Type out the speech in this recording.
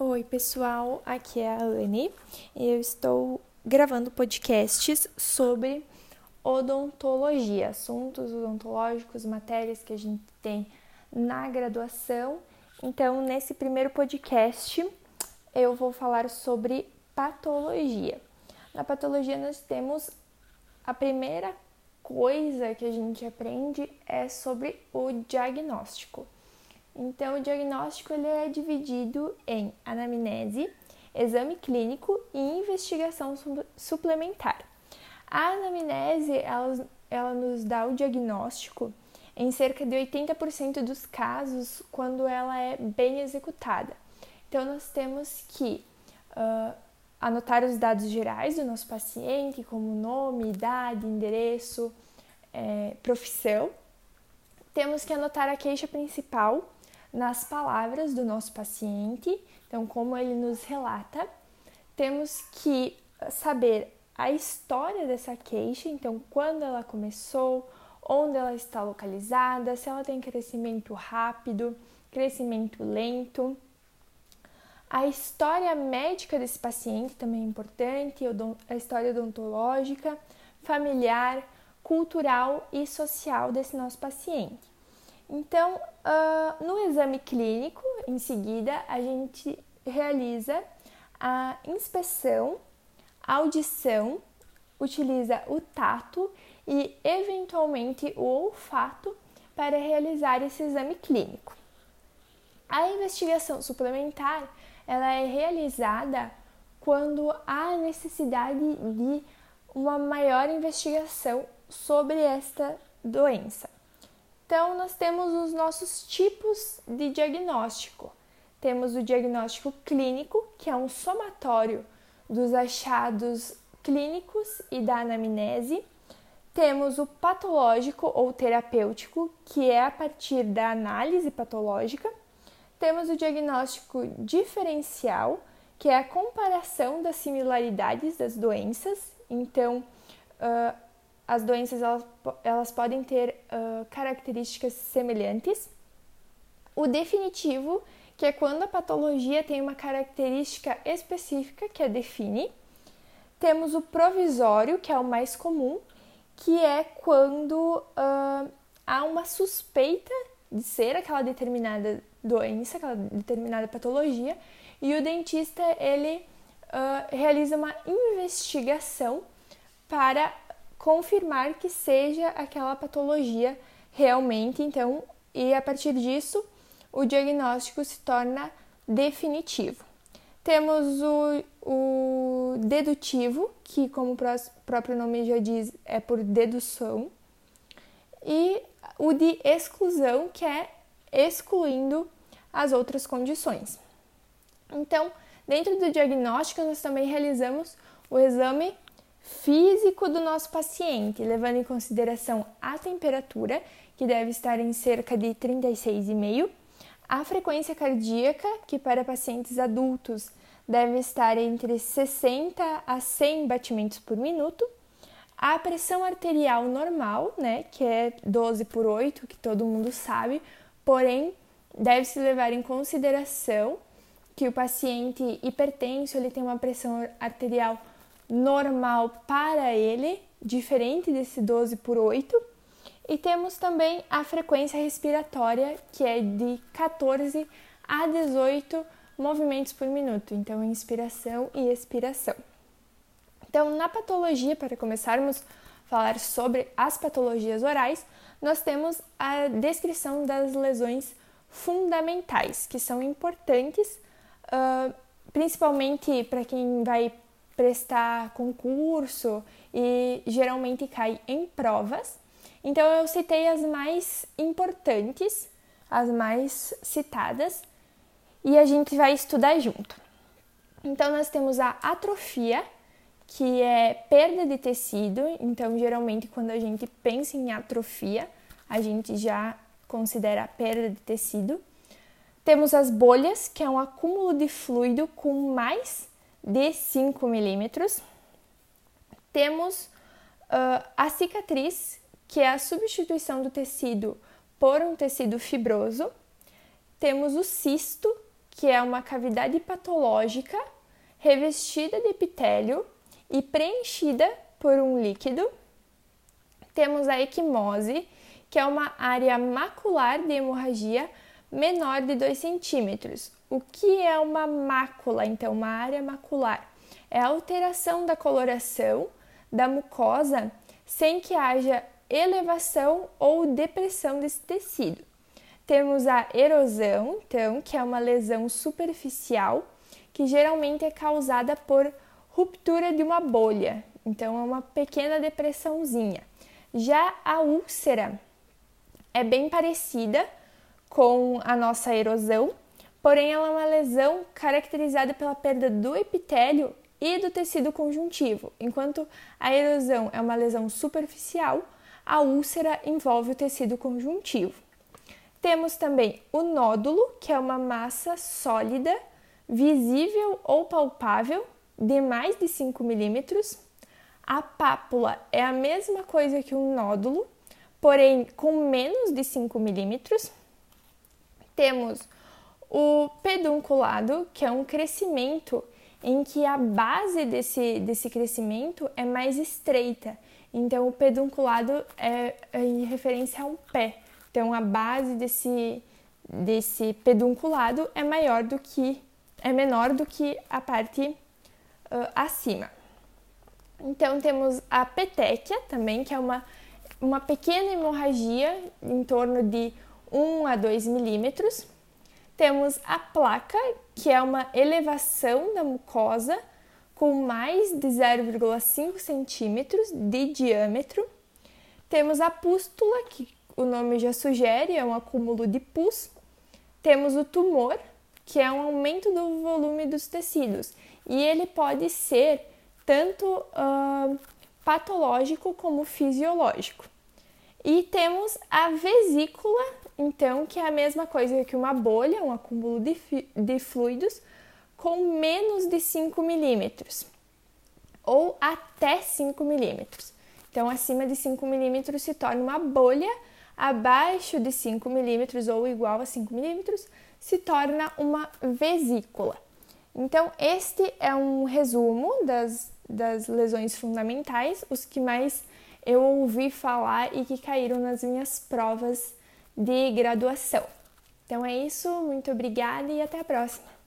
Oi, pessoal, aqui é a Anne e eu estou gravando podcasts sobre odontologia, assuntos odontológicos, matérias que a gente tem na graduação. Então, nesse primeiro podcast, eu vou falar sobre patologia. Na patologia, nós temos a primeira coisa que a gente aprende é sobre o diagnóstico. Então, o diagnóstico ele é dividido em anamnese, exame clínico e investigação suplementar. A anamnese ela, ela nos dá o diagnóstico em cerca de 80% dos casos quando ela é bem executada. Então, nós temos que uh, anotar os dados gerais do nosso paciente, como nome, idade, endereço, é, profissão. Temos que anotar a queixa principal nas palavras do nosso paciente, então, como ele nos relata. Temos que saber a história dessa queixa, então, quando ela começou, onde ela está localizada, se ela tem crescimento rápido, crescimento lento. A história médica desse paciente também é importante, a história odontológica, familiar, cultural e social desse nosso paciente. Então, uh, no exame clínico, em seguida, a gente realiza a inspeção, audição, utiliza o tato e, eventualmente, o olfato para realizar esse exame clínico. A investigação suplementar ela é realizada quando há necessidade de uma maior investigação sobre esta doença. Então, nós temos os nossos tipos de diagnóstico. Temos o diagnóstico clínico, que é um somatório dos achados clínicos e da anamnese. Temos o patológico ou terapêutico, que é a partir da análise patológica. Temos o diagnóstico diferencial, que é a comparação das similaridades das doenças. Então, as doenças elas, elas podem ter uh, características semelhantes. O definitivo, que é quando a patologia tem uma característica específica que a define. Temos o provisório, que é o mais comum, que é quando uh, há uma suspeita de ser aquela determinada doença, aquela determinada patologia, e o dentista ele uh, realiza uma investigação para confirmar que seja aquela patologia realmente, então, e a partir disso o diagnóstico se torna definitivo. Temos o, o dedutivo, que, como o próprio nome já diz, é por dedução, e o de exclusão, que é excluindo as outras condições. Então, dentro do diagnóstico, nós também realizamos o exame físico do nosso paciente, levando em consideração a temperatura, que deve estar em cerca de 36,5, a frequência cardíaca, que para pacientes adultos deve estar entre 60 a 100 batimentos por minuto, a pressão arterial normal, né, que é 12 por 8, que todo mundo sabe, porém deve-se levar em consideração que o paciente hipertenso ele tem uma pressão arterial normal para ele, diferente desse 12 por 8. E temos também a frequência respiratória, que é de 14 a 18 movimentos por minuto, então inspiração e expiração. Então, na patologia, para começarmos a falar sobre as patologias orais, nós temos a descrição das lesões fundamentais, que são importantes, uh, principalmente para quem vai prestar concurso e geralmente cai em provas. Então eu citei as mais importantes, as mais citadas, e a gente vai estudar junto. Então nós temos a atrofia, que é perda de tecido. Então geralmente quando a gente pensa em atrofia, a gente já considera a perda de tecido. Temos as bolhas, que é um acúmulo de fluido com mais de 5 milímetros. Temos uh, a cicatriz, que é a substituição do tecido por um tecido fibroso. Temos o cisto, que é uma cavidade patológica revestida de epitélio e preenchida por um líquido. Temos a equimose, que é uma área macular de hemorragia menor de 2 centímetros. O que é uma mácula, então, uma área macular? É a alteração da coloração da mucosa sem que haja elevação ou depressão desse tecido. Temos a erosão, então, que é uma lesão superficial que geralmente é causada por ruptura de uma bolha, então é uma pequena depressãozinha. Já a úlcera é bem parecida com a nossa erosão, porém ela é uma lesão caracterizada pela perda do epitélio e do tecido conjuntivo. Enquanto a erosão é uma lesão superficial, a úlcera envolve o tecido conjuntivo. Temos também o nódulo, que é uma massa sólida, visível ou palpável, de mais de 5 milímetros. A pápula é a mesma coisa que um nódulo, porém com menos de 5 milímetros. Temos o pedunculado, que é um crescimento em que a base desse, desse crescimento é mais estreita. Então, o pedunculado é, é em referência a um pé. Então, a base desse, desse pedunculado é maior do que é menor do que a parte uh, acima. Então, temos a petéquia também, que é uma, uma pequena hemorragia em torno de 1 a 2 milímetros temos a placa, que é uma elevação da mucosa com mais de 0,5 centímetros de diâmetro. Temos a pústula, que o nome já sugere, é um acúmulo de pus. Temos o tumor, que é um aumento do volume dos tecidos, e ele pode ser tanto uh, patológico como fisiológico. E temos a vesícula, então, que é a mesma coisa que uma bolha, um acúmulo de, de fluidos, com menos de 5 milímetros ou até 5 milímetros. Então, acima de 5 milímetros se torna uma bolha, abaixo de 5 milímetros ou igual a 5 milímetros se torna uma vesícula. Então, este é um resumo das, das lesões fundamentais, os que mais eu ouvi falar e que caíram nas minhas provas de graduação. Então é isso, muito obrigada e até a próxima!